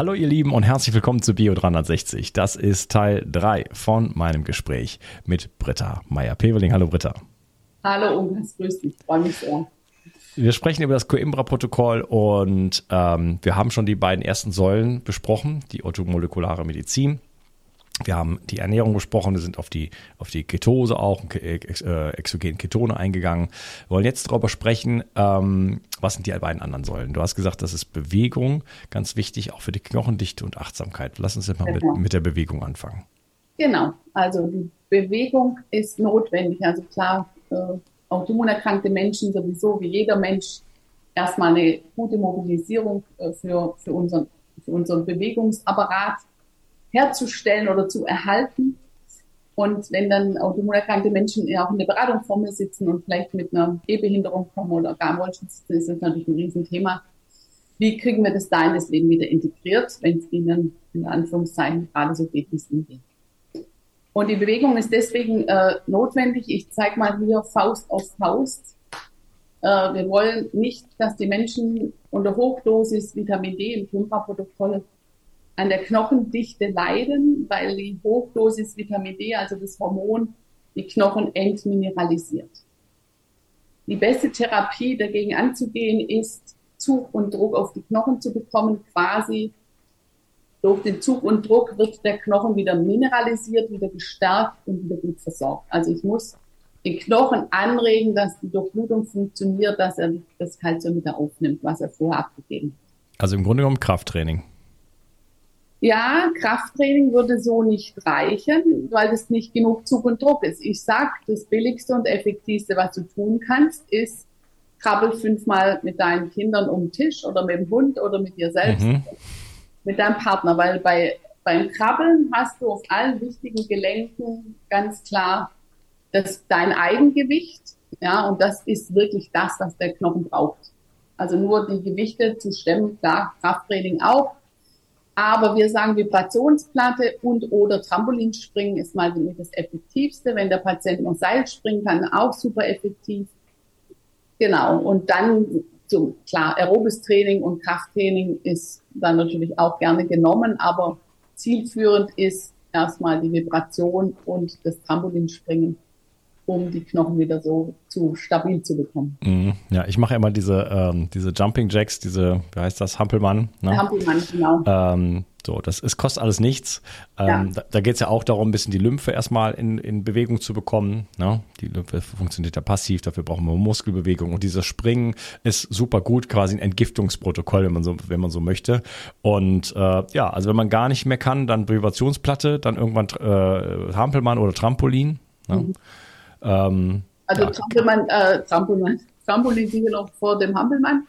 Hallo ihr Lieben und herzlich willkommen zu Bio360. Das ist Teil 3 von meinem Gespräch mit Britta Meyer-Peveling. Hallo Britta. Hallo Ungas, grüß dich, freue mich sehr. Wir sprechen über das Coimbra-Protokoll und ähm, wir haben schon die beiden ersten Säulen besprochen, die automolekulare Medizin wir haben die Ernährung besprochen, wir sind auf die, auf die Ketose auch, äh, exogenen Ketone eingegangen. Wir wollen jetzt darüber sprechen, ähm, was sind die beiden anderen Säulen? Du hast gesagt, das ist Bewegung, ganz wichtig, auch für die Knochendichte und Achtsamkeit. Lass uns jetzt mal genau. mit, mit der Bewegung anfangen. Genau, also die Bewegung ist notwendig. Also klar, äh, autoimmunerkrankte Menschen sowieso, wie jeder Mensch, erstmal eine gute Mobilisierung äh, für, für, unseren, für unseren Bewegungsapparat herzustellen oder zu erhalten. Und wenn dann autoimmunerkrankte Menschen auch in der Beratung vor mir sitzen und vielleicht mit einer Gehbehinderung kommen oder gar Wollschutz, ist das natürlich ein Riesenthema. Wie kriegen wir das da in das Leben wieder integriert, wenn es ihnen in Anführungszeichen gerade so geht, wie es ihnen geht? Und die Bewegung ist deswegen äh, notwendig. Ich zeige mal hier Faust auf Faust. Äh, wir wollen nicht, dass die Menschen unter Hochdosis Vitamin D im Pumperprotokoll an der Knochendichte leiden, weil die Hochdosis Vitamin D, also das Hormon, die Knochen entmineralisiert. Die beste Therapie dagegen anzugehen ist, Zug und Druck auf die Knochen zu bekommen. Quasi durch den Zug und Druck wird der Knochen wieder mineralisiert, wieder gestärkt und wieder gut versorgt. Also ich muss den Knochen anregen, dass die Durchblutung funktioniert, dass er das Kalzium wieder aufnimmt, was er vorher abgegeben hat. Also im Grunde genommen Krafttraining. Ja, Krafttraining würde so nicht reichen, weil es nicht genug Zug und Druck ist. Ich sag, das billigste und effektivste, was du tun kannst, ist, krabbel fünfmal mit deinen Kindern um den Tisch oder mit dem Hund oder mit dir selbst, mhm. mit deinem Partner, weil bei, beim Krabbeln hast du auf allen wichtigen Gelenken ganz klar das, dein Eigengewicht, ja, und das ist wirklich das, was der Knochen braucht. Also nur die Gewichte zu stemmen, klar, Krafttraining auch, aber wir sagen Vibrationsplatte und oder Trampolinspringen ist mal das Effektivste. Wenn der Patient noch Seil springen kann, auch super effektiv. Genau. Und dann zum, klar, aerobes Training und Krafttraining ist dann natürlich auch gerne genommen, aber zielführend ist erstmal die Vibration und das Trampolinspringen um die Knochen wieder so zu stabil zu bekommen. Mhm. Ja, ich mache immer diese, ähm, diese Jumping Jacks, diese, wie heißt das, Hampelmann. Ne? Hampelmann, genau. Ähm, so, das ist, kostet alles nichts. Ähm, ja. Da, da geht es ja auch darum, ein bisschen die Lymphe erstmal in, in Bewegung zu bekommen. Ne? Die Lymphe funktioniert ja passiv, dafür brauchen wir Muskelbewegung. Und dieses Springen ist super gut, quasi ein Entgiftungsprotokoll, wenn man so, wenn man so möchte. Und äh, ja, also wenn man gar nicht mehr kann, dann Vibrationsplatte, dann irgendwann äh, Hampelmann oder Trampolin. Ne? Mhm. Ähm, also ja. Trampelmann, äh, Trampelmann, Trampolin sicher noch vor dem Hampelmann.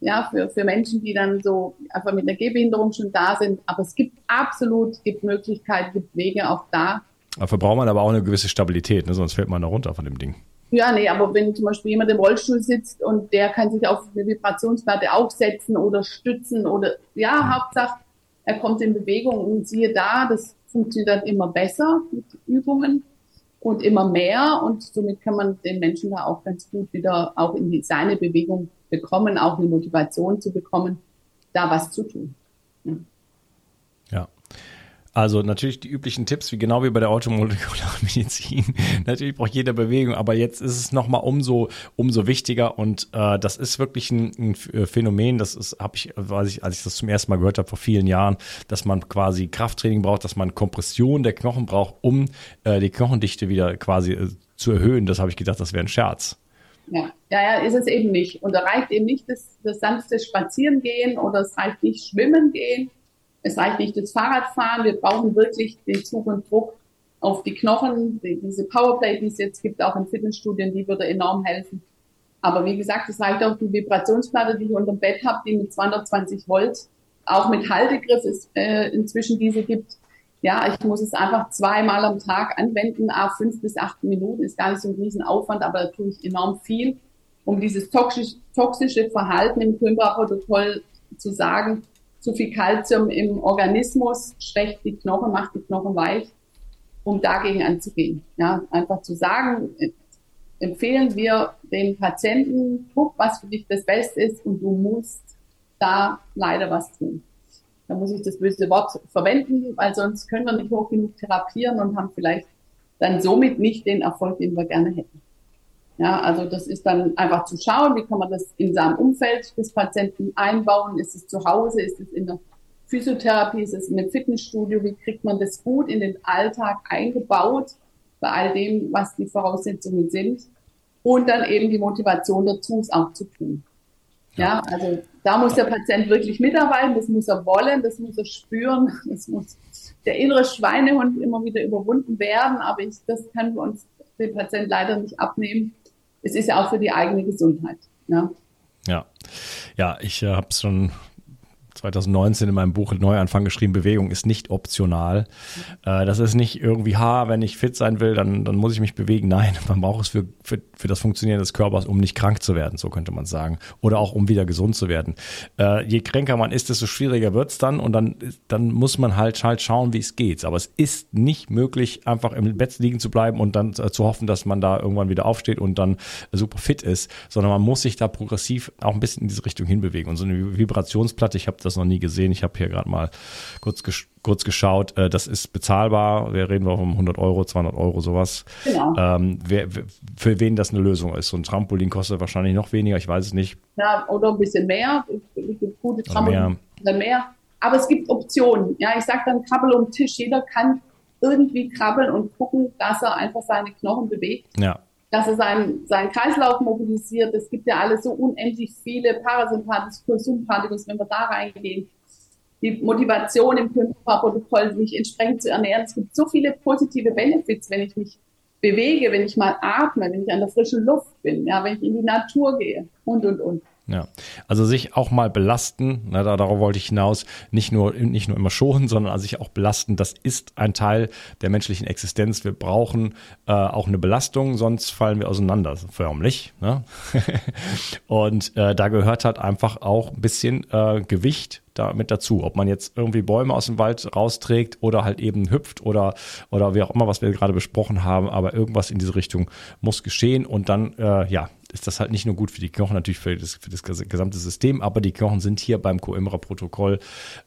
ja, für, für Menschen, die dann so einfach mit einer Gehbehinderung schon da sind. Aber es gibt absolut, gibt Möglichkeiten, gibt Wege auch da. Dafür braucht man aber auch eine gewisse Stabilität, ne? sonst fällt man da runter von dem Ding. Ja, nee, aber wenn zum Beispiel jemand im Rollstuhl sitzt und der kann sich auf eine Vibrationsplatte aufsetzen oder stützen oder ja, mhm. Hauptsache er kommt in Bewegung und siehe da, das funktioniert dann immer besser mit Übungen und immer mehr und somit kann man den Menschen da auch ganz gut wieder auch in die, seine Bewegung bekommen, auch eine Motivation zu bekommen, da was zu tun. Also natürlich die üblichen Tipps, wie genau wie bei der automolekularen Medizin. natürlich braucht jeder Bewegung, aber jetzt ist es nochmal umso, umso wichtiger und äh, das ist wirklich ein, ein Phänomen, das ist, habe ich, weiß ich, als ich das zum ersten Mal gehört habe vor vielen Jahren, dass man quasi Krafttraining braucht, dass man Kompression der Knochen braucht, um äh, die Knochendichte wieder quasi äh, zu erhöhen. Das habe ich gedacht, das wäre ein Scherz. Ja. ja, ja, ist es eben nicht. Und da reicht eben nicht das, das sanfte Spazierengehen oder es reicht nicht Schwimmen gehen es reicht nicht das Fahrradfahren. Wir brauchen wirklich den Zug und Druck auf die Knochen. Diese Powerplay, die es jetzt gibt, auch in Fitnessstudien, die würde enorm helfen. Aber wie gesagt, es reicht auch die Vibrationsplatte, die ich unter dem Bett habe, die mit 220 Volt, auch mit Haltegriff es äh, inzwischen diese gibt. Ja, ich muss es einfach zweimal am Tag anwenden, a fünf bis acht Minuten, ist gar nicht so ein Riesenaufwand, aber da tue ich enorm viel, um dieses toxische, toxische Verhalten im Coimbra-Protokoll zu sagen, zu viel Kalzium im Organismus schwächt die Knochen, macht die Knochen weich, um dagegen anzugehen. Ja, einfach zu sagen, empfehlen wir den Patienten, guck, was für dich das Beste ist und du musst da leider was tun. Da muss ich das böse Wort verwenden, weil sonst können wir nicht hoch genug therapieren und haben vielleicht dann somit nicht den Erfolg, den wir gerne hätten. Ja, also das ist dann einfach zu schauen, wie kann man das in seinem Umfeld des Patienten einbauen? Ist es zu Hause? Ist es in der Physiotherapie? Ist es in einem Fitnessstudio? Wie kriegt man das gut in den Alltag eingebaut bei all dem, was die Voraussetzungen sind? Und dann eben die Motivation dazu, es auch zu tun. Ja, also da muss der Patient wirklich mitarbeiten, das muss er wollen, das muss er spüren, das muss der innere Schweinehund immer wieder überwunden werden, aber ich, das können wir uns den Patient leider nicht abnehmen es ist ja auch für die eigene Gesundheit. Ja, ja, ja ich äh, habe es schon 2019 in meinem Buch Neuanfang geschrieben, Bewegung ist nicht optional. Äh, das ist nicht irgendwie, ha, wenn ich fit sein will, dann, dann muss ich mich bewegen. Nein, man braucht es für, für, für das Funktionieren des Körpers, um nicht krank zu werden, so könnte man sagen. Oder auch um wieder gesund zu werden. Äh, je kränker man ist, desto schwieriger wird's dann und dann, dann muss man halt, halt schauen, wie es geht. Aber es ist nicht möglich, einfach im Bett liegen zu bleiben und dann äh, zu hoffen, dass man da irgendwann wieder aufsteht und dann super fit ist, sondern man muss sich da progressiv auch ein bisschen in diese Richtung hinbewegen. Und so eine Vibrationsplatte, ich habe das noch nie gesehen. Ich habe hier gerade mal kurz, gesch kurz geschaut. Äh, das ist bezahlbar. Wir reden wir um 100 Euro, 200 Euro, sowas. Genau. Ähm, wer, für wen das eine Lösung ist. So ein Trampolin kostet wahrscheinlich noch weniger, ich weiß es nicht. Ja, oder ein bisschen mehr. Gute Trampolin. Mehr. mehr. Aber es gibt Optionen. Ja, ich sage dann Krabbel um Tisch. Jeder kann irgendwie krabbeln und gucken, dass er einfach seine Knochen bewegt. Ja dass er seinen, seinen Kreislauf mobilisiert. Es gibt ja alles so unendlich viele Parasympathikus, Sympathikus, wenn wir da reingehen. Die Motivation im Körperprotokoll, mich entsprechend zu ernähren. Es gibt so viele positive Benefits, wenn ich mich bewege, wenn ich mal atme, wenn ich an der frischen Luft bin, ja, wenn ich in die Natur gehe und, und, und. Ja, also sich auch mal belasten, ne, darauf wollte ich hinaus, nicht nur, nicht nur immer schonen, sondern sich auch belasten, das ist ein Teil der menschlichen Existenz. Wir brauchen äh, auch eine Belastung, sonst fallen wir auseinander, förmlich. Ne? Und äh, da gehört halt einfach auch ein bisschen äh, Gewicht da mit dazu. Ob man jetzt irgendwie Bäume aus dem Wald rausträgt oder halt eben hüpft oder, oder wie auch immer, was wir gerade besprochen haben, aber irgendwas in diese Richtung muss geschehen und dann, äh, ja, ist das halt nicht nur gut für die Knochen, natürlich für das, für das gesamte System, aber die Knochen sind hier beim Coimbra-Protokoll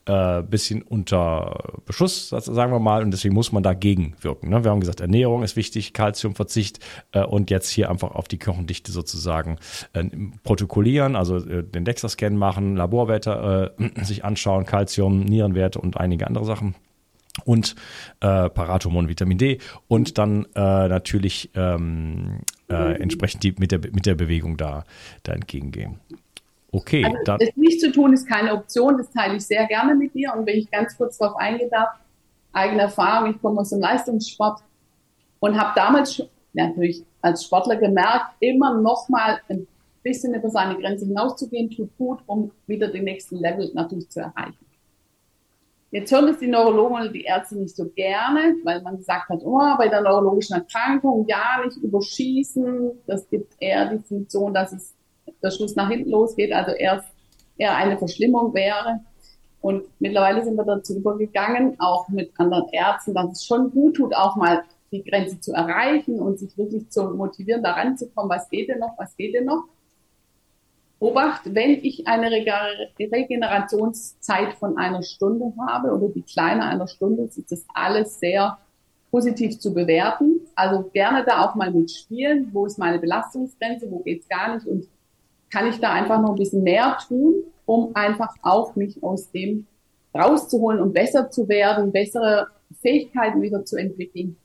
äh, bisschen unter Beschuss, sagen wir mal, und deswegen muss man dagegen wirken. Ne? Wir haben gesagt, Ernährung ist wichtig, Kalziumverzicht äh, und jetzt hier einfach auf die Knochendichte sozusagen äh, protokollieren, also äh, den DEXA-Scan machen, Laborwerte äh, sich anschauen, Kalzium, Nierenwerte und einige andere Sachen und äh, Parathormon Vitamin D und dann äh, natürlich ähm, äh, entsprechend die, mit, der, mit der Bewegung da, da entgegengehen. Okay. Also, dann. Es nicht zu tun ist keine Option, das teile ich sehr gerne mit dir. Und wenn ich ganz kurz darauf eingehen darf, eigene Erfahrung, ich komme aus dem Leistungssport und habe damals natürlich als Sportler gemerkt, immer noch mal ein bisschen über seine Grenze hinauszugehen, tut gut, um wieder den nächsten Level natürlich zu erreichen. Jetzt hören es die Neurologen oder die Ärzte nicht so gerne, weil man gesagt hat, oh, bei der neurologischen Erkrankung ja nicht überschießen. Das gibt eher die Funktion, dass es der Schluss nach hinten losgeht, also erst eher eine Verschlimmung wäre. Und mittlerweile sind wir dazu übergegangen, auch mit anderen Ärzten, dass es schon gut tut, auch mal die Grenze zu erreichen und sich wirklich zu motivieren, da ranzukommen, was geht denn noch, was geht denn noch. Obacht, wenn ich eine Regenerationszeit von einer Stunde habe oder die kleine einer Stunde, ist das alles sehr positiv zu bewerten. Also gerne da auch mal mitspielen. Wo ist meine Belastungsgrenze? Wo geht's gar nicht? Und kann ich da einfach noch ein bisschen mehr tun, um einfach auch mich aus dem rauszuholen und besser zu werden, bessere Fähigkeiten wieder zu entwickeln,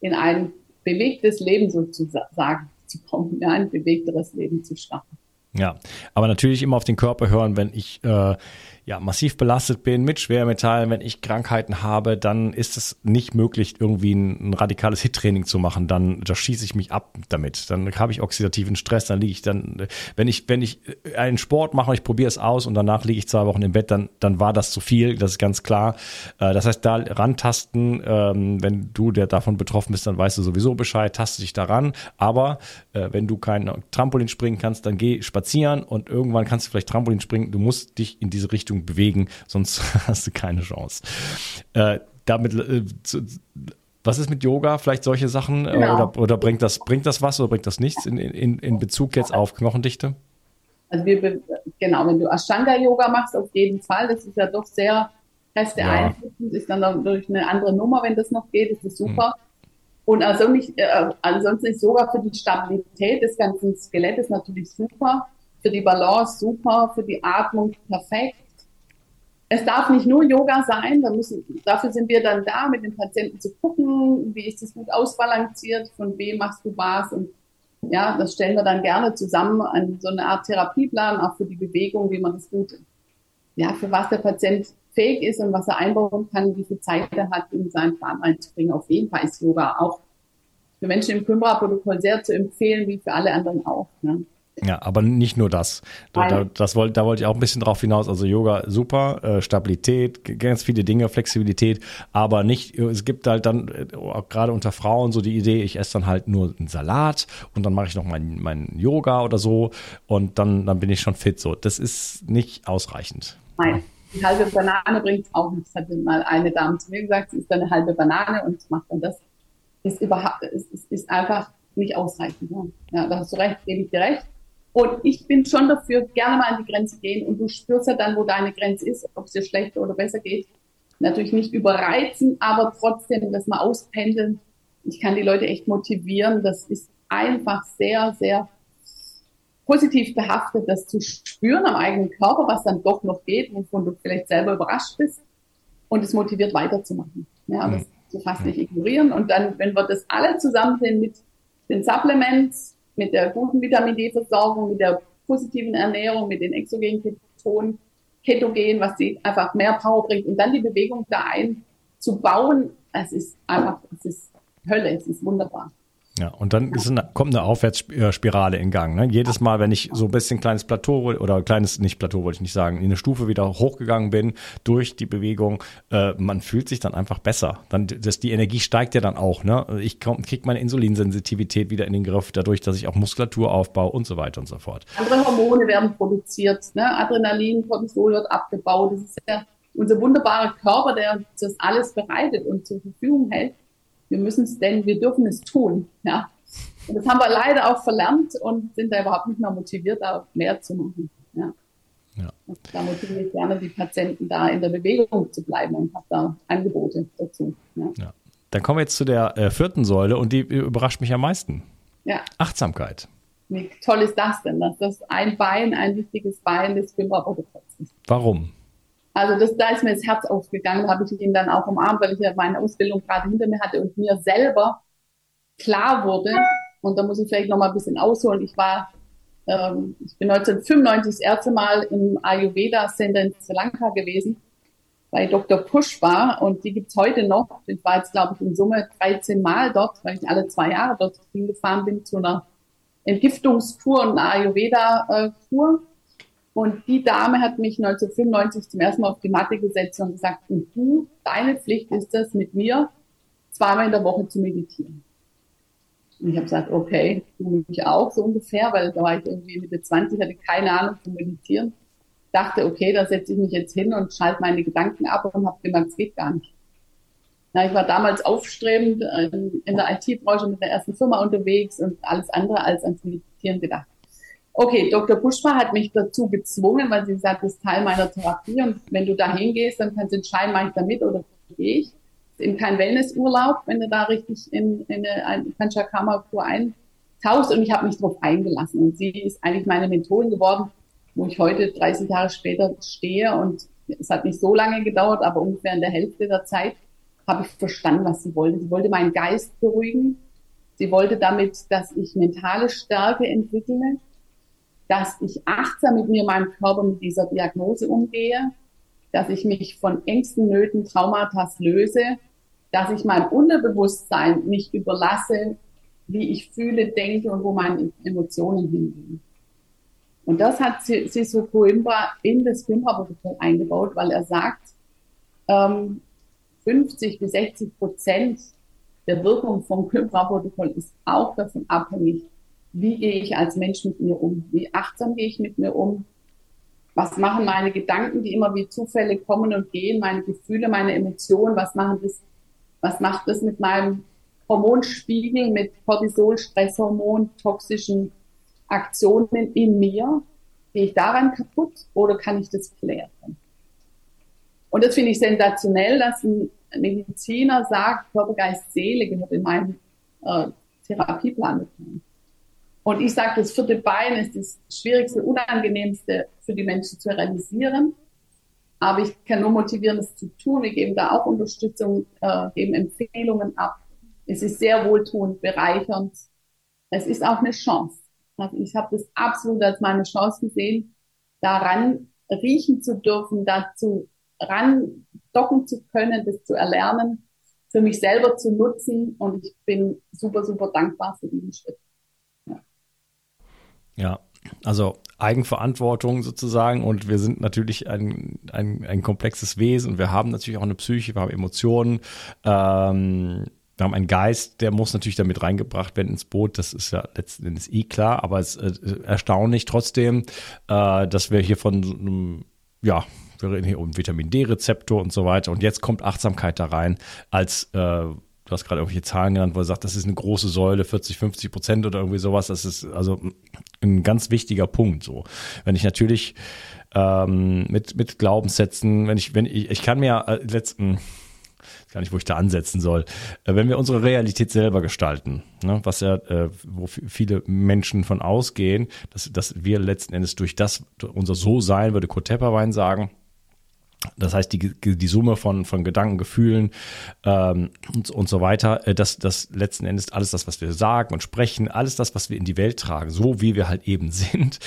in ein bewegtes Leben sozusagen zu kommen, ja, ein bewegteres Leben zu schaffen. Ja, aber natürlich immer auf den Körper hören, wenn ich äh, ja, massiv belastet bin mit Schwermetallen, wenn ich Krankheiten habe, dann ist es nicht möglich, irgendwie ein, ein radikales Hit-Training zu machen. Dann da schieße ich mich ab damit. Dann habe ich oxidativen Stress, dann liege ich dann, wenn ich, wenn ich einen Sport mache, ich probiere es aus und danach liege ich zwei Wochen im Bett, dann, dann war das zu viel, das ist ganz klar. Äh, das heißt, da rantasten, ähm, wenn du der davon betroffen bist, dann weißt du sowieso Bescheid, taste dich daran. Aber äh, wenn du kein Trampolin springen kannst, dann geh spazieren und irgendwann kannst du vielleicht Trampolin springen. Du musst dich in diese Richtung Richtung bewegen, sonst hast du keine Chance. Äh, damit, äh, zu, was ist mit Yoga? Vielleicht solche Sachen? Äh, genau. Oder, oder bringt, das, bringt das was oder bringt das nichts in, in, in Bezug jetzt auf Knochendichte? Also wir, genau, wenn du Ashtanga-Yoga machst, auf jeden Fall, das ist ja doch sehr kräfteeinflussend, ja. ist dann natürlich eine andere Nummer, wenn das noch geht, das ist super. Hm. Und also nicht, äh, ansonsten ist Yoga für die Stabilität des ganzen Skelettes natürlich super, für die Balance super, für die Atmung perfekt. Es darf nicht nur Yoga sein, müssen, dafür sind wir dann da, mit den Patienten zu gucken, wie ist es gut ausbalanciert, von wem machst du was und ja, das stellen wir dann gerne zusammen an so eine Art Therapieplan, auch für die Bewegung, wie man das gut, ja, für was der Patient fähig ist und was er einbauen kann, wie viel Zeit er hat, in seinen Plan einzubringen. Auf jeden Fall ist Yoga auch für Menschen im Kümmera-Protokoll sehr zu empfehlen, wie für alle anderen auch. Ne? Ja, aber nicht nur das. Da, da, das wollte, da wollte ich auch ein bisschen drauf hinaus. Also Yoga super, äh, Stabilität, ganz viele Dinge, Flexibilität, aber nicht, es gibt halt dann äh, gerade unter Frauen so die Idee, ich esse dann halt nur einen Salat und dann mache ich noch mein, mein Yoga oder so und dann, dann bin ich schon fit. So, das ist nicht ausreichend. Nein. Die halbe Banane bringt auch nichts. Hat mal eine Dame zu mir gesagt, sie ist dann eine halbe Banane und macht dann das. Ist überhaupt, ist, ist, ist einfach nicht ausreichend. Ja. ja, da hast du recht, gebe ich dir recht. Und ich bin schon dafür, gerne mal an die Grenze gehen und du spürst ja dann, wo deine Grenze ist, ob es dir schlechter oder besser geht. Natürlich nicht überreizen, aber trotzdem das mal auspendeln. Ich kann die Leute echt motivieren. Das ist einfach sehr, sehr positiv behaftet, das zu spüren am eigenen Körper, was dann doch noch geht, wovon du vielleicht selber überrascht bist. Und es motiviert weiterzumachen. Ja, das zu fast nicht ignorieren. Und dann, wenn wir das alle zusammen sehen mit den Supplements, mit der guten Vitamin D-Versorgung, mit der positiven Ernährung, mit den exogenen Ketonen, Ketogen, was sie einfach mehr Power bringt und dann die Bewegung da einzubauen, es ist einfach, es ist Hölle, es ist wunderbar. Ja, und dann eine, kommt eine Aufwärtsspirale in Gang. Ne? Jedes Mal, wenn ich so ein bisschen kleines Plateau oder kleines, nicht Plateau wollte ich nicht sagen, in eine Stufe wieder hochgegangen bin durch die Bewegung, äh, man fühlt sich dann einfach besser. Dann, das, die Energie steigt ja dann auch. Ne? Ich kriege meine Insulinsensitivität wieder in den Griff, dadurch, dass ich auch Muskulatur aufbaue und so weiter und so fort. Andere Hormone werden produziert, ne? Adrenalin, Cortisol wird abgebaut. Das ist ja unser wunderbarer Körper, der das alles bereitet und zur Verfügung hält wir müssen es denn, wir dürfen es tun. Ja. Und das haben wir leider auch verlernt und sind da überhaupt nicht mehr motiviert, da mehr zu machen. Ja. Ja. Da motiviere ich gerne die Patienten, da in der Bewegung zu bleiben und habe da Angebote dazu. Ja. ja. Dann kommen wir jetzt zu der äh, vierten Säule und die überrascht mich am meisten. Ja. Achtsamkeit. Wie toll ist das denn, dass das ein Bein, ein wichtiges Bein des ist? Warum? Also das, da ist mir das Herz aufgegangen, habe ich ihn dann auch umarmt, weil ich ja meine Ausbildung gerade hinter mir hatte und mir selber klar wurde, und da muss ich vielleicht noch mal ein bisschen ausholen, ich war, ähm, ich bin 1995 das erste Mal im Ayurveda Center in Sri Lanka gewesen, bei Dr. Pushpa und die gibt's heute noch. Ich war jetzt, glaube ich, in Summe 13 Mal dort, weil ich alle zwei Jahre dort hingefahren bin zu einer Entgiftungskur und eine Ayurveda-Kur. Und die Dame hat mich 1995 zum ersten Mal auf die Matte gesetzt und gesagt, und du, deine Pflicht ist es, mit mir zweimal in der Woche zu meditieren. Und ich habe gesagt, okay, du mich auch so ungefähr, weil da war ich irgendwie Mitte 20, hatte keine Ahnung vom Meditieren. Dachte, okay, da setze ich mich jetzt hin und schalte meine Gedanken ab und habe gemerkt, es geht gar nicht. Ja, ich war damals aufstrebend in der IT-Branche mit der ersten Firma unterwegs und alles andere als ans Meditieren gedacht. Okay, Dr. Buschma hat mich dazu gezwungen, weil sie sagt, das ist Teil meiner Therapie und wenn du da hingehst, dann kannst du entscheiden, mache ich da mit oder gehe ich. Ist eben kein Wellnessurlaub, wenn du da richtig in, in eine Panchakarma-Kur eintauchst und ich habe mich darauf eingelassen und sie ist eigentlich meine Mentorin geworden, wo ich heute 30 Jahre später stehe und es hat nicht so lange gedauert, aber ungefähr in der Hälfte der Zeit habe ich verstanden, was sie wollte. Sie wollte meinen Geist beruhigen. Sie wollte damit, dass ich mentale Stärke entwickle, dass ich achtsam mit mir, meinem Körper, mit dieser Diagnose umgehe, dass ich mich von Ängsten, Nöten, Traumata löse, dass ich mein Unterbewusstsein nicht überlasse, wie ich fühle, denke und wo meine Emotionen hingehen. Und das hat Sisu Coimbra in das Filmprotokoll eingebaut, weil er sagt, ähm, 50 bis 60 Prozent der Wirkung vom Coimbra-Protokoll ist auch davon abhängig, wie gehe ich als Mensch mit mir um? Wie achtsam gehe ich mit mir um? Was machen meine Gedanken, die immer wie Zufälle kommen und gehen, meine Gefühle, meine Emotionen, was machen das, was macht das mit meinem Hormonspiegel, mit Cortisol, Stresshormon, toxischen Aktionen in mir? Gehe ich daran kaputt oder kann ich das klären? Und das finde ich sensationell, dass ein Mediziner sagt, Körper, Geist, Seele gehört in meinen äh, Therapieplan. Und ich sage, das vierte Bein ist das schwierigste, unangenehmste für die Menschen zu realisieren. Aber ich kann nur motivieren, das zu tun. Wir geben da auch Unterstützung, äh, geben Empfehlungen ab. Es ist sehr wohltuend, bereichernd. Es ist auch eine Chance. Also ich habe das absolut als meine Chance gesehen, daran riechen zu dürfen, dazu ran docken zu können, das zu erlernen, für mich selber zu nutzen. Und ich bin super, super dankbar für diesen Schritt. Ja, also Eigenverantwortung sozusagen und wir sind natürlich ein, ein, ein komplexes Wesen und wir haben natürlich auch eine Psyche, wir haben Emotionen, ähm, wir haben einen Geist, der muss natürlich damit reingebracht werden ins Boot, das ist ja letzten Endes eh klar, aber es ist äh, erstaunlich trotzdem, äh, dass wir hier von einem, ja, wir reden hier um Vitamin D-Rezeptor und so weiter und jetzt kommt Achtsamkeit da rein als äh, du hast gerade irgendwelche Zahlen genannt, wo er sagt, das ist eine große Säule, 40, 50 Prozent oder irgendwie sowas. Das ist also ein ganz wichtiger Punkt. So, wenn ich natürlich ähm, mit mit Glaubenssätzen, wenn ich wenn ich ich kann mir äh, letzten gar nicht, wo ich da ansetzen soll. Äh, wenn wir unsere Realität selber gestalten, ne, was ja, äh, wo viele Menschen von ausgehen, dass, dass wir letzten Endes durch das, unser So-Sein, würde Kurt Tepperwein sagen, das heißt, die, die Summe von, von Gedanken, Gefühlen ähm, und, und so weiter, äh, das, das letzten Endes alles das, was wir sagen und sprechen, alles das, was wir in die Welt tragen, so wie wir halt eben sind,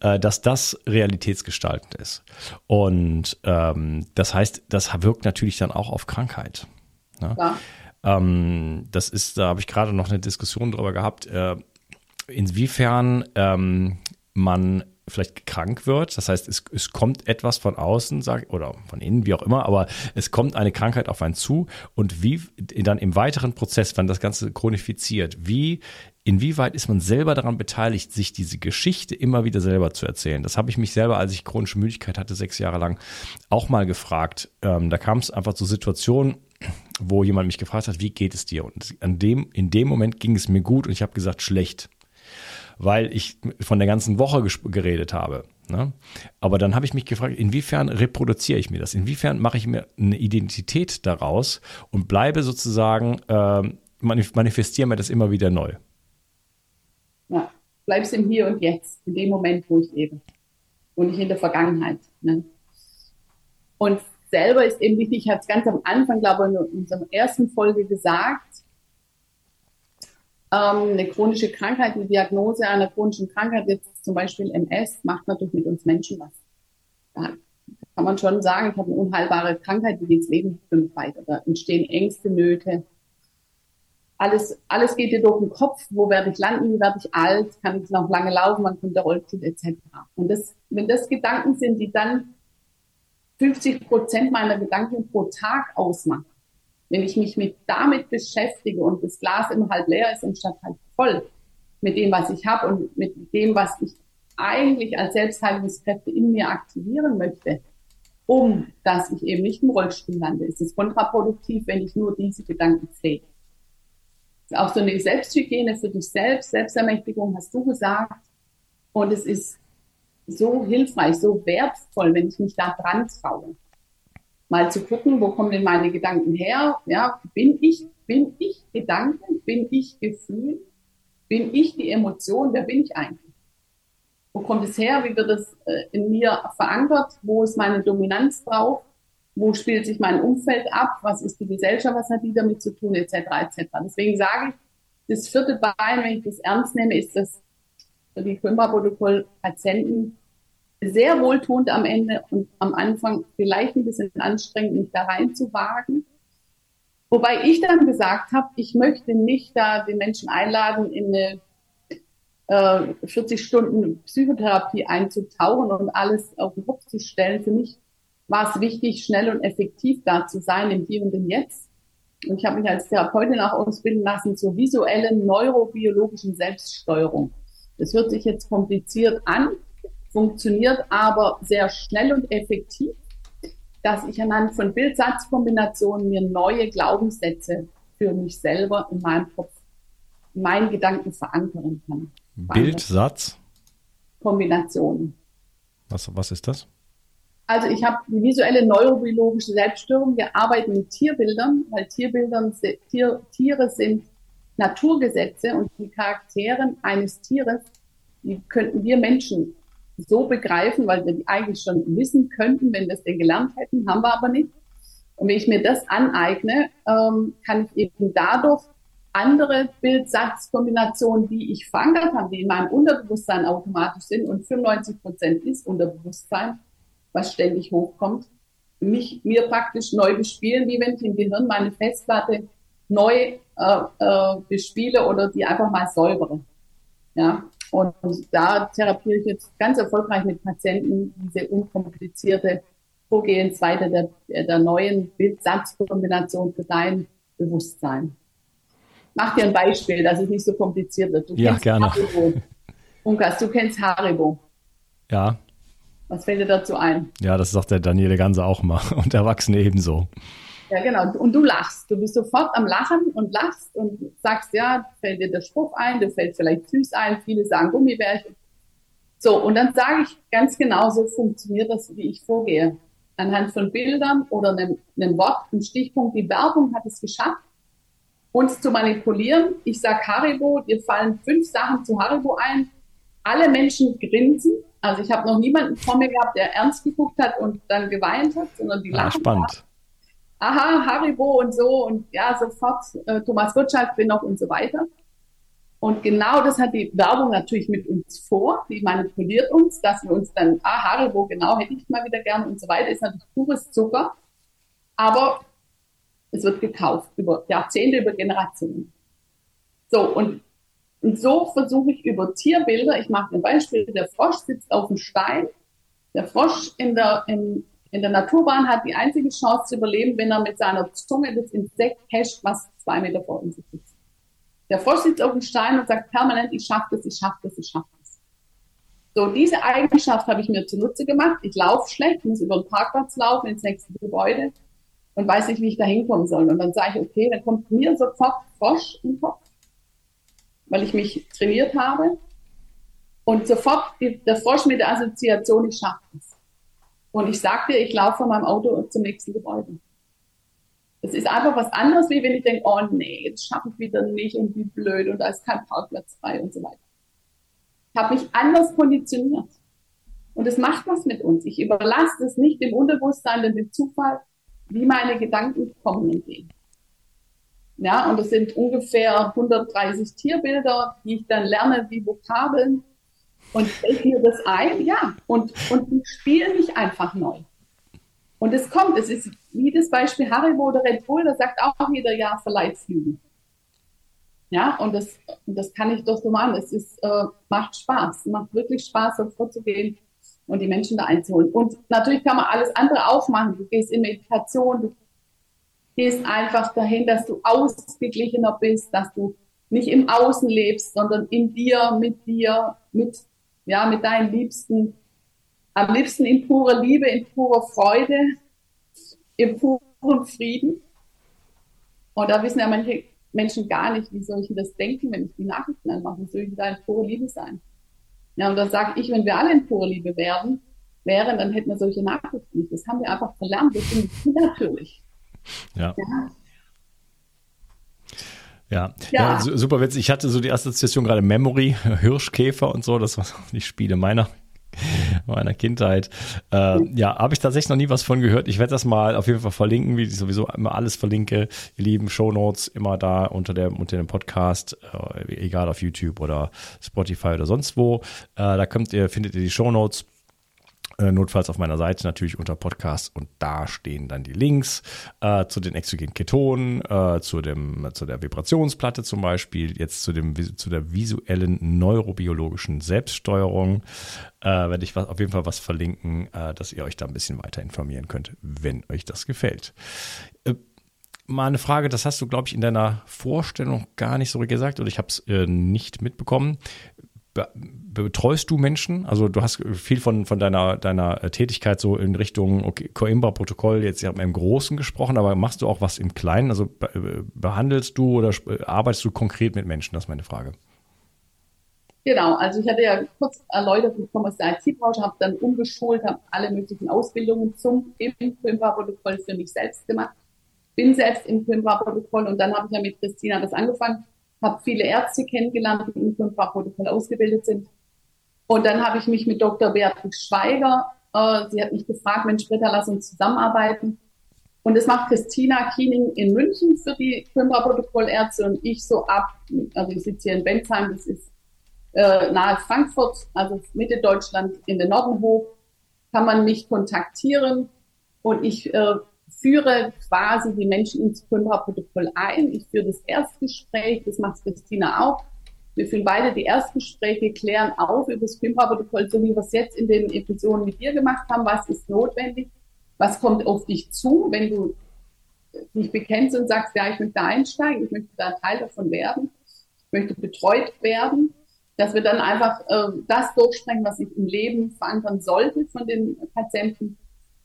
äh, dass das realitätsgestaltend ist. Und ähm, das heißt, das wirkt natürlich dann auch auf Krankheit. Ne? Ja. Ähm, das ist, da habe ich gerade noch eine Diskussion drüber gehabt, äh, inwiefern ähm, man vielleicht krank wird. Das heißt, es, es kommt etwas von außen, sag, oder von innen, wie auch immer, aber es kommt eine Krankheit auf einen zu und wie dann im weiteren Prozess, wenn das Ganze chronifiziert, wie Inwieweit ist man selber daran beteiligt, sich diese Geschichte immer wieder selber zu erzählen? Das habe ich mich selber, als ich chronische Müdigkeit hatte, sechs Jahre lang, auch mal gefragt. Ähm, da kam es einfach zu Situationen, wo jemand mich gefragt hat, wie geht es dir? Und an dem, in dem Moment ging es mir gut und ich habe gesagt, schlecht weil ich von der ganzen Woche geredet habe. Ne? Aber dann habe ich mich gefragt, inwiefern reproduziere ich mir das? Inwiefern mache ich mir eine Identität daraus und bleibe sozusagen, äh, manifestiere mir das immer wieder neu? Ja, bleibst im Hier und Jetzt, in dem Moment, wo ich lebe. Und nicht in der Vergangenheit. Ne? Und selber ist eben wichtig, ich habe es ganz am Anfang, glaube ich, in unserer ersten Folge gesagt, ähm, eine chronische Krankheit, die Diagnose einer chronischen Krankheit, jetzt zum Beispiel MS, macht natürlich mit uns Menschen was. Da kann man schon sagen, ich habe eine unheilbare Krankheit, die geht's Leben bestimmt weiter. Da entstehen Ängste, Nöte. alles, alles geht dir durch den Kopf, wo werde ich landen, werde ich alt, kann ich noch lange laufen, wann kommt der Rollstuhl etc. Und das, wenn das Gedanken sind, die dann 50 Prozent meiner Gedanken pro Tag ausmachen, wenn ich mich mit damit beschäftige und das Glas immer halb leer ist anstatt halb voll mit dem, was ich habe und mit dem, was ich eigentlich als Selbstheilungskräfte in mir aktivieren möchte, um dass ich eben nicht im Rollstuhl lande, ist es kontraproduktiv, wenn ich nur diese Gedanken pflege. Auch so eine Selbsthygiene für dich selbst, Selbstermächtigung hast du gesagt. Und es ist so hilfreich, so wertvoll, wenn ich mich da dran traue. Mal zu gucken, wo kommen denn meine Gedanken her? Ja, bin ich, bin ich Gedanken? Bin ich Gefühl? Bin ich die Emotion? Wer bin ich eigentlich? Wo kommt es her? Wie wird es äh, in mir verankert? Wo ist meine Dominanz drauf? Wo spielt sich mein Umfeld ab? Was ist die Gesellschaft? Was hat die damit zu tun? Etc. etc. Deswegen sage ich, das vierte Bein, wenn ich das ernst nehme, ist das für die Kümmerprotokoll Patienten sehr wohltuend am Ende und am Anfang vielleicht ein bisschen anstrengend, mich da reinzuwagen. Wobei ich dann gesagt habe, ich möchte nicht da den Menschen einladen, in eine äh, 40 Stunden Psychotherapie einzutauchen und alles auf den Kopf zu stellen. Für mich war es wichtig, schnell und effektiv da zu sein im Hier und im Jetzt. Und ich habe mich als Therapeutin auch ausbilden lassen zur visuellen neurobiologischen Selbststeuerung. Das hört sich jetzt kompliziert an, funktioniert aber sehr schnell und effektiv, dass ich anhand von Bildsatzkombinationen mir neue Glaubenssätze für mich selber in meinem Kopf, in meinen Gedanken verankern kann. Bildsatz? Kombinationen. Was, was ist das? Also ich habe die visuelle neurobiologische Selbststörung. Wir arbeiten mit Tierbildern, weil Tierbildern, Tier, Tiere sind Naturgesetze und die Charaktere eines Tieres, die könnten wir Menschen so begreifen, weil wir die eigentlich schon wissen könnten, wenn wir es denn gelernt hätten, haben wir aber nicht. Und wenn ich mir das aneigne, ähm, kann ich eben dadurch andere Bildsatzkombinationen, die ich verankert habe, die in meinem Unterbewusstsein automatisch sind und 95 Prozent ist Unterbewusstsein, was ständig hochkommt, mich mir praktisch neu bespielen, wie wenn ich im Gehirn meine Festplatte neu äh, äh, bespiele oder die einfach mal säubere. Ja, und da therapiere ich jetzt ganz erfolgreich mit Patienten diese unkomplizierte Vorgehensweise der, der neuen Bildsatzkombination für dein Bewusstsein. Mach dir ein Beispiel, dass es nicht so kompliziert wird. Du ja, gerne. Haribo. Unkas, du kennst Haribo. Ja. Was fällt dir dazu ein? Ja, das sagt der Daniele Ganse auch mal und Erwachsene ebenso. Ja, genau. Und du lachst. Du bist sofort am Lachen und lachst und sagst, ja, fällt dir der Spruch ein, dir fällt vielleicht süß ein, viele sagen Gummibärchen. So, und dann sage ich ganz genau, so funktioniert das, wie ich vorgehe. Anhand von Bildern oder einem, einem Wort, einem Stichpunkt, die Werbung hat es geschafft, uns zu manipulieren. Ich sag Haribo, dir fallen fünf Sachen zu Haribo ein. Alle Menschen grinsen. Also ich habe noch niemanden vor mir gehabt, der ernst geguckt hat und dann geweint hat, sondern die ah, lachen. spannend. Aha, Haribo und so und ja, sofort äh, Thomas Gottschalk bin noch und so weiter. Und genau das hat die Werbung natürlich mit uns vor. Die manipuliert uns, dass wir uns dann, ah, Haribo, genau, hätte ich mal wieder gerne und so weiter. Ist natürlich pures Zucker. Aber es wird gekauft über Jahrzehnte, über Generationen. So, und, und so versuche ich über Tierbilder, ich mache ein Beispiel, der Frosch sitzt auf dem Stein. Der Frosch in der, in, in der Naturbahn hat die einzige Chance zu überleben, wenn er mit seiner Zunge das Insekt hasht, was zwei Meter vor ihm sitzt. Der Frosch sitzt auf dem Stein und sagt permanent, ich schaffe das, ich schaffe das, ich schaffe das. So, diese Eigenschaft habe ich mir zunutze gemacht. Ich laufe schlecht, muss über den Parkplatz laufen ins nächste Gebäude und weiß nicht, wie ich da hinkommen soll. Und dann sage ich, okay, dann kommt mir sofort Frosch im Kopf, weil ich mich trainiert habe. Und sofort der Frosch mit der Assoziation, ich schaffe es. Und ich sagte, ich laufe von meinem Auto zum nächsten Gebäude. Das ist einfach was anderes, wie wenn ich denke, oh nee, jetzt schaffe ich wieder nicht und wie blöd und da ist kein Parkplatz frei und so weiter. Ich habe mich anders konditioniert. Und es macht was mit uns. Ich überlasse es nicht dem Unterbewusstsein, denn dem Zufall, wie meine Gedanken kommen und gehen. Ja, und das sind ungefähr 130 Tierbilder, die ich dann lerne wie Vokabeln und fällt mir das ein, ja, und, und die spielen mich einfach neu. Und es kommt, es ist wie das Beispiel Haribo oder Red Bull, da sagt auch jeder Jahr Verleihflügel. Ja, und das, das kann ich doch so machen. Es ist, äh, macht Spaß. Macht wirklich Spaß, so vorzugehen und die Menschen da einzuholen. Und natürlich kann man alles andere aufmachen. Du gehst in Meditation, du gehst einfach dahin, dass du ausgeglichener bist, dass du nicht im Außen lebst, sondern in dir, mit dir, mit, ja, mit deinen Liebsten. Am liebsten in purer Liebe, in purer Freude, im puren Frieden. Und da wissen ja manche Menschen gar nicht, wie soll ich das denken, wenn ich die Nachrichten anmache? Wie soll ich da in purer Liebe sein? Ja, und da sage ich, wenn wir alle in purer Liebe wären, wären, dann hätten wir solche Nachrichten nicht. Das haben wir einfach verlernt. Das ist natürlich. Ja. ja. Ja. ja. ja, super witzig. Ich hatte so die Assoziation gerade Memory, Hirschkäfer und so. Das waren die Spiele meiner meiner Kindheit. Äh, ja, habe ich tatsächlich noch nie was von gehört. Ich werde das mal auf jeden Fall verlinken, wie ich sowieso immer alles verlinke. Ihr lieben Shownotes immer da unter, der, unter dem Podcast, äh, egal auf YouTube oder Spotify oder sonst wo. Äh, da könnt ihr, findet ihr die Shownotes äh, notfalls auf meiner Seite natürlich unter Podcast und da stehen dann die Links äh, zu den exogenen Ketonen, äh, zu, dem, zu der Vibrationsplatte zum Beispiel, jetzt zu, dem, zu der visuellen neurobiologischen Selbststeuerung. Äh, werde ich was, auf jeden Fall was verlinken, äh, dass ihr euch da ein bisschen weiter informieren könnt, wenn euch das gefällt äh, mal eine Frage, das hast du, glaube ich, in deiner Vorstellung gar nicht so gesagt oder ich habe es äh, nicht mitbekommen betreust du Menschen? Also du hast viel von, von deiner, deiner Tätigkeit so in Richtung okay, Coimbra-Protokoll jetzt im Großen gesprochen, aber machst du auch was im Kleinen? Also behandelst du oder arbeitest du konkret mit Menschen? Das ist meine Frage. Genau, also ich hatte ja kurz erläutert, ich komme aus der IT-Branche, habe dann umgeschult, habe alle möglichen Ausbildungen zum Coimbra-Protokoll für mich selbst gemacht, bin selbst im Coimbra-Protokoll und dann habe ich ja mit Christina das angefangen habe viele Ärzte kennengelernt, die im Fünffachprotokoll ausgebildet sind. Und dann habe ich mich mit Dr. Beatrix Schweiger, äh, sie hat mich gefragt, Mensch, Britta, lass uns zusammenarbeiten. Und das macht Christina Kiening in München für die Fünferprotokollärzte und ich so ab, also ich sitze hier in Bensheim, das ist äh, nahe Frankfurt, also Mitte Deutschland in den Norden hoch, kann man mich kontaktieren und ich äh, führe quasi die Menschen ins Coimbra-Protokoll ein. Ich führe das Erstgespräch, das macht Christina auch. Wir führen beide die Erstgespräche, klären auf über das Coimbra-Protokoll, so wie wir es jetzt in den Episoden mit dir gemacht haben. Was ist notwendig? Was kommt auf dich zu, wenn du dich bekennst und sagst, ja, ich möchte einsteigen, ich möchte da Teil davon werden, ich möchte betreut werden, dass wir dann einfach äh, das durchsprechen, was ich im Leben verankern sollte von den Patienten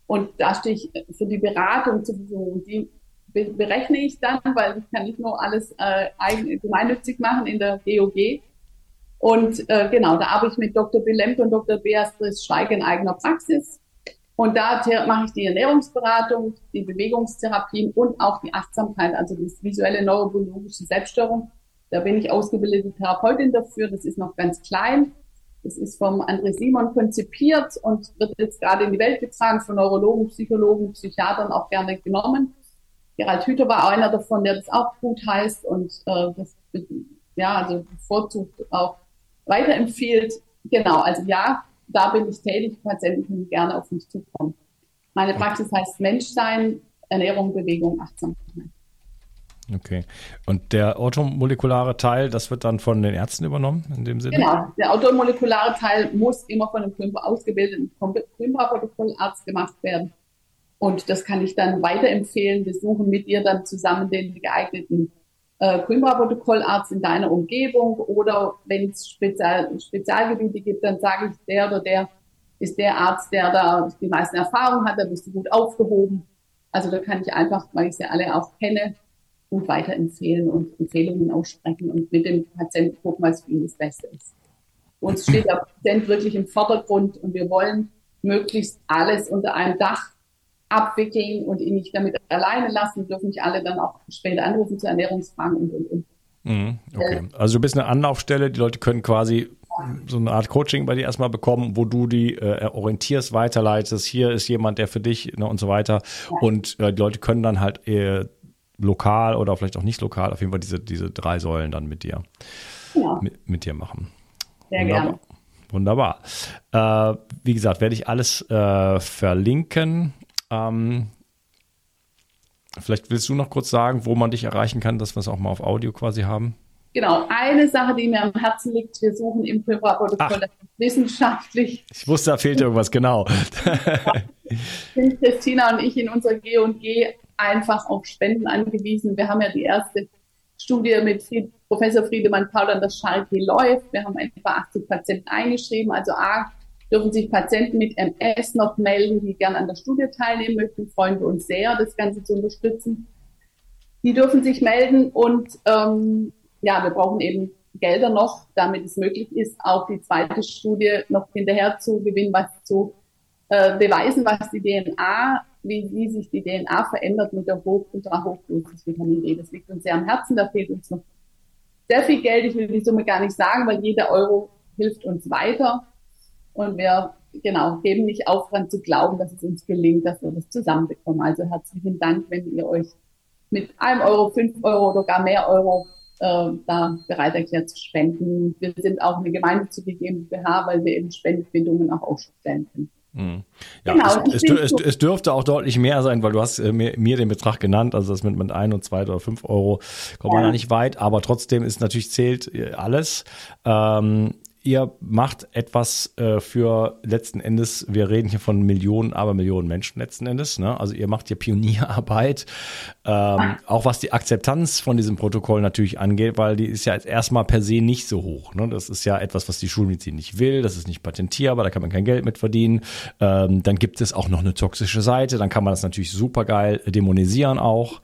und da stehe ich für die Beratung zur Verfügung. Die berechne ich dann, weil ich kann nicht nur alles äh, eigen, gemeinnützig machen in der GOG. Und äh, genau, da arbeite ich mit Dr. Bill Lemke und Dr. Beatrice Schweig in eigener Praxis. Und da mache ich die Ernährungsberatung, die Bewegungstherapien und auch die Achtsamkeit, also das visuelle neurobiologische Selbststörung. Da bin ich ausgebildete Therapeutin dafür. Das ist noch ganz klein. Das ist vom André Simon konzipiert und wird jetzt gerade in die Welt getragen, von Neurologen, Psychologen, Psychiatern auch gerne genommen. Gerald Hüther war einer davon, der das auch gut heißt und äh, das ja, also bevorzugt auch weiterempfiehlt. Genau, also ja, da bin ich tätig. Patienten können gerne auf mich zukommen. Meine Praxis heißt Menschsein, Ernährung, Bewegung, Achtsamkeit. Okay. Und der automolekulare Teil, das wird dann von den Ärzten übernommen in dem Sinne? Genau. Der automolekulare Teil muss immer von einem Kümper ausgebildeten Kümperprotokollarzt gemacht werden. Und das kann ich dann weiterempfehlen. Wir suchen mit dir dann zusammen den geeigneten äh, Kümperprotokollarzt in deiner Umgebung. Oder wenn es Spezial, Spezialgebiete gibt, dann sage ich, der oder der ist der Arzt, der da die meisten Erfahrungen hat, da bist du gut aufgehoben. Also da kann ich einfach, weil ich sie alle auch kenne, gut weiterempfehlen und Empfehlungen aussprechen und mit dem Patienten gucken, was für ihn das Beste ist. Uns steht der Patient wirklich im Vordergrund und wir wollen möglichst alles unter einem Dach abwickeln und ihn nicht damit alleine lassen, dürfen nicht alle dann auch später anrufen zu Ernährungsfragen und, und, und. Mhm, okay. Also du bist eine Anlaufstelle, die Leute können quasi so eine Art Coaching bei dir erstmal bekommen, wo du die äh, orientierst, weiterleitest. Hier ist jemand, der für dich ne, und so weiter. Ja. Und äh, die Leute können dann halt äh, lokal oder vielleicht auch nicht lokal, auf jeden Fall diese, diese drei Säulen dann mit dir, ja. mit, mit, dir machen. Sehr Wunderbar. Wunderbar. Äh, wie gesagt, werde ich alles äh, verlinken. Ähm, vielleicht willst du noch kurz sagen, wo man dich erreichen kann, dass wir es auch mal auf Audio quasi haben. Genau, eine Sache, die mir am Herzen liegt, wir suchen im Februarprotokoll wissenschaftlich. Ich wusste, da fehlt irgendwas, genau. sind Christina und ich in unserer G&G einfach auf Spenden angewiesen. Wir haben ja die erste Studie mit Fried, Professor Friedemann Paul an der Schalke läuft. Wir haben etwa 80 Patienten eingeschrieben. Also A, dürfen sich Patienten mit MS noch melden, die gerne an der Studie teilnehmen möchten. Freuen wir uns sehr, das Ganze zu unterstützen. Die dürfen sich melden und ähm, ja, wir brauchen eben Gelder noch, damit es möglich ist, auch die zweite Studie noch hinterher zu gewinnen, was zu äh, beweisen, was die DNA, wie, wie sich die DNA verändert mit der Hoch- und Hochdosis Vitamin D. Das liegt uns sehr am Herzen, da fehlt uns noch sehr viel Geld. Ich will die Summe gar nicht sagen, weil jeder Euro hilft uns weiter. Und wir, genau, geben nicht auf, daran zu glauben, dass es uns gelingt, dass wir das zusammenbekommen. Also herzlichen Dank, wenn ihr euch mit einem Euro, fünf Euro oder gar mehr Euro äh, da bereit erklärt zu spenden. Wir sind auch eine gemeinnützige GmbH, weil wir eben Spendenbindungen auch ausstellen können. Mhm. Ja, genau, es, es, es, es, dürfte auch deutlich mehr sein, weil du hast äh, mir, mir, den Betrag genannt, also das mit, mit ein und zwei oder fünf Euro kommt ja. man da nicht weit, aber trotzdem ist natürlich zählt äh, alles. Ähm, ihr macht etwas äh, für letzten Endes, wir reden hier von Millionen, aber Millionen Menschen letzten Endes. Ne? Also ihr macht hier Pionierarbeit, ähm, auch was die Akzeptanz von diesem Protokoll natürlich angeht, weil die ist ja jetzt erstmal per se nicht so hoch. Ne? Das ist ja etwas, was die Schulmedizin nicht will, das ist nicht patentierbar, da kann man kein Geld mit verdienen. Ähm, dann gibt es auch noch eine toxische Seite, dann kann man das natürlich super geil dämonisieren auch,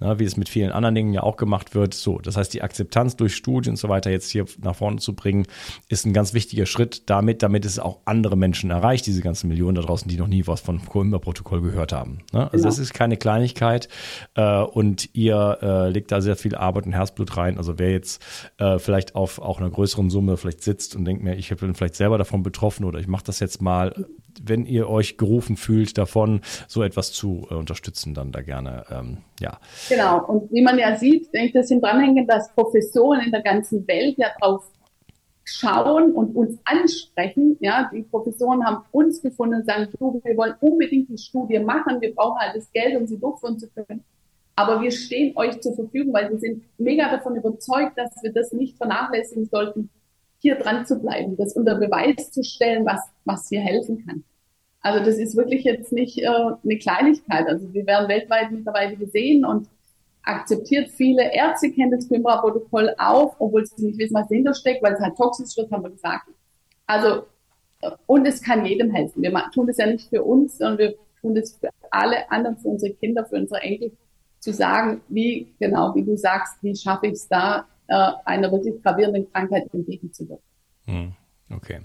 ne? wie es mit vielen anderen Dingen ja auch gemacht wird. So, das heißt, die Akzeptanz durch Studien und so weiter jetzt hier nach vorne zu bringen, ist ist ein ganz wichtiger Schritt damit, damit es auch andere Menschen erreicht, diese ganzen Millionen da draußen, die noch nie was von Coimbra-Protokoll gehört haben. Ne? Also genau. das ist keine Kleinigkeit äh, und ihr äh, legt da sehr viel Arbeit und Herzblut rein. Also wer jetzt äh, vielleicht auf auch einer größeren Summe vielleicht sitzt und denkt mir, ich bin vielleicht selber davon betroffen oder ich mache das jetzt mal, wenn ihr euch gerufen fühlt, davon so etwas zu äh, unterstützen, dann da gerne, ähm, ja. Genau. Und wie man ja sieht, denke ich, das sind dranhängen, dass Professoren in der ganzen Welt ja darauf schauen und uns ansprechen. Ja, die Professoren haben uns gefunden und sagen, du, wir wollen unbedingt die Studie machen, wir brauchen halt das Geld, um sie durchführen zu können. Aber wir stehen euch zur Verfügung, weil wir sind mega davon überzeugt, dass wir das nicht vernachlässigen sollten, hier dran zu bleiben, das unter Beweis zu stellen, was, was hier helfen kann. Also das ist wirklich jetzt nicht äh, eine Kleinigkeit. Also wir werden weltweit mittlerweile gesehen und akzeptiert viele Ärzte kennen das Coimbra-Protokoll auch, obwohl sie nicht wissen, was dahinter steckt, weil es halt toxisch wird, haben wir gesagt. Also, und es kann jedem helfen. Wir tun das ja nicht für uns, sondern wir tun das für alle anderen, für unsere Kinder, für unsere Enkel, zu sagen, wie, genau, wie du sagst, wie schaffe ich es da, äh, einer wirklich gravierenden Krankheit entgegenzuwirken. Hm, okay.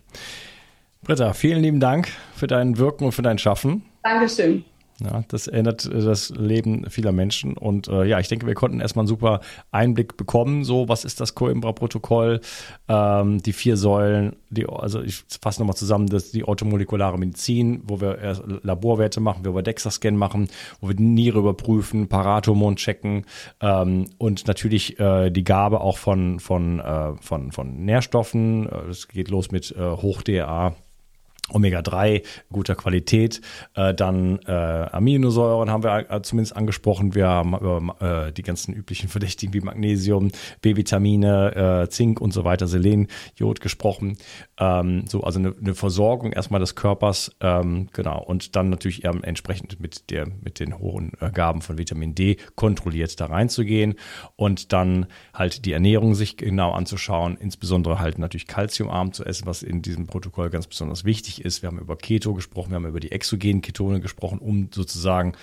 Britta, vielen lieben Dank für dein Wirken und für dein Schaffen. Dankeschön. Ja, das ändert äh, das Leben vieler Menschen. Und äh, ja, ich denke, wir konnten erstmal einen super Einblick bekommen. So, was ist das Coimbra-Protokoll? Ähm, die vier Säulen, die, also ich fasse nochmal zusammen, das die automolekulare Medizin, wo wir erst Laborwerte machen, wo wir DEXA-Scan machen, wo wir die Niere überprüfen, Parathormon checken ähm, und natürlich äh, die Gabe auch von, von, äh, von, von Nährstoffen. Äh, es geht los mit äh, Hoch-DRA Omega-3 guter Qualität. Äh, dann äh, Aminosäuren haben wir äh, zumindest angesprochen. Wir haben über äh, die ganzen üblichen Verdächtigen wie Magnesium, B-Vitamine, äh, Zink und so weiter, Selen, Jod gesprochen. Ähm, so, also eine, eine Versorgung erstmal des Körpers, ähm, genau. Und dann natürlich eben entsprechend mit der, mit den hohen äh, Gaben von Vitamin D kontrolliert da reinzugehen und dann halt die Ernährung sich genau anzuschauen, insbesondere halt natürlich kalziumarm zu essen, was in diesem Protokoll ganz besonders wichtig wichtig ist. Wir haben über Keto gesprochen, wir haben über die exogenen Ketone gesprochen, um sozusagen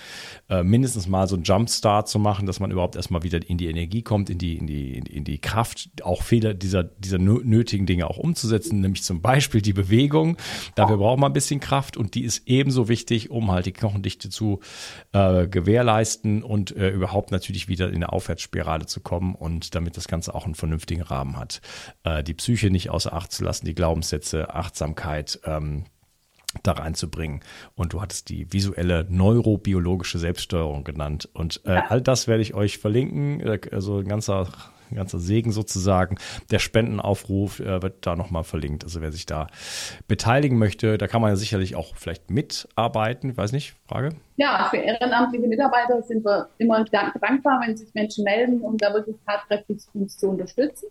äh, mindestens mal so einen Jumpstart zu machen, dass man überhaupt erstmal wieder in die Energie kommt, in die, in die, in die Kraft, auch Fehler dieser, dieser nötigen Dinge auch umzusetzen, nämlich zum Beispiel die Bewegung. Dafür braucht man ein bisschen Kraft und die ist ebenso wichtig, um halt die Knochendichte zu äh, gewährleisten und äh, überhaupt natürlich wieder in eine Aufwärtsspirale zu kommen und damit das Ganze auch einen vernünftigen Rahmen hat. Äh, die Psyche nicht außer Acht zu lassen, die Glaubenssätze, Achtsamkeit, ähm, da reinzubringen. Und du hattest die visuelle neurobiologische Selbststeuerung genannt. Und äh, all das werde ich euch verlinken. Also ein ganzer, ein ganzer Segen sozusagen. Der Spendenaufruf äh, wird da nochmal verlinkt. Also wer sich da beteiligen möchte, da kann man ja sicherlich auch vielleicht mitarbeiten. Ich weiß nicht, Frage? Ja, für ehrenamtliche Mitarbeiter sind wir immer dankbar, wenn sich Menschen melden, um da wirklich tatkräftig uns zu unterstützen.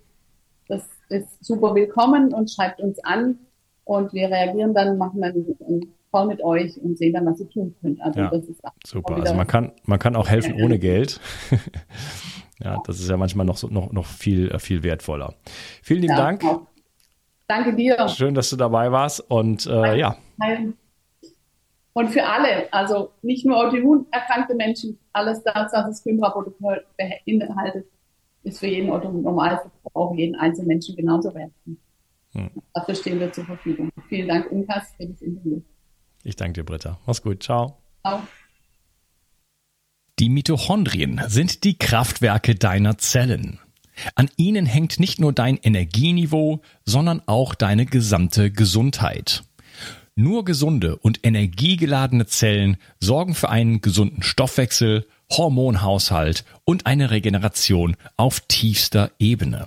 das ist super willkommen und schreibt uns an und wir reagieren dann, machen dann einen Call mit euch und sehen dann, was ihr tun könnt. Also ja, das ist super. Also man kann, man kann auch helfen ohne Geld. ja, das ist ja manchmal noch, noch, noch viel, viel wertvoller. Vielen lieben ja, Dank. Auch. Danke dir. Schön, dass du dabei warst und äh, ja. Und für alle, also nicht nur autoimmun erkrankte Menschen, alles das, was das Kündra-Protokoll beinhaltet, ist für jeden Autonormalverbraucher, jeden einzelnen Menschen genauso wertvoll. Hm. Dafür stehen wir zur Verfügung. Vielen Dank, Unkas, für das Interview. Ich danke dir, Britta. Mach's gut. Ciao. Ciao. Die Mitochondrien sind die Kraftwerke deiner Zellen. An ihnen hängt nicht nur dein Energieniveau, sondern auch deine gesamte Gesundheit. Nur gesunde und energiegeladene Zellen sorgen für einen gesunden Stoffwechsel, Hormonhaushalt und eine Regeneration auf tiefster Ebene.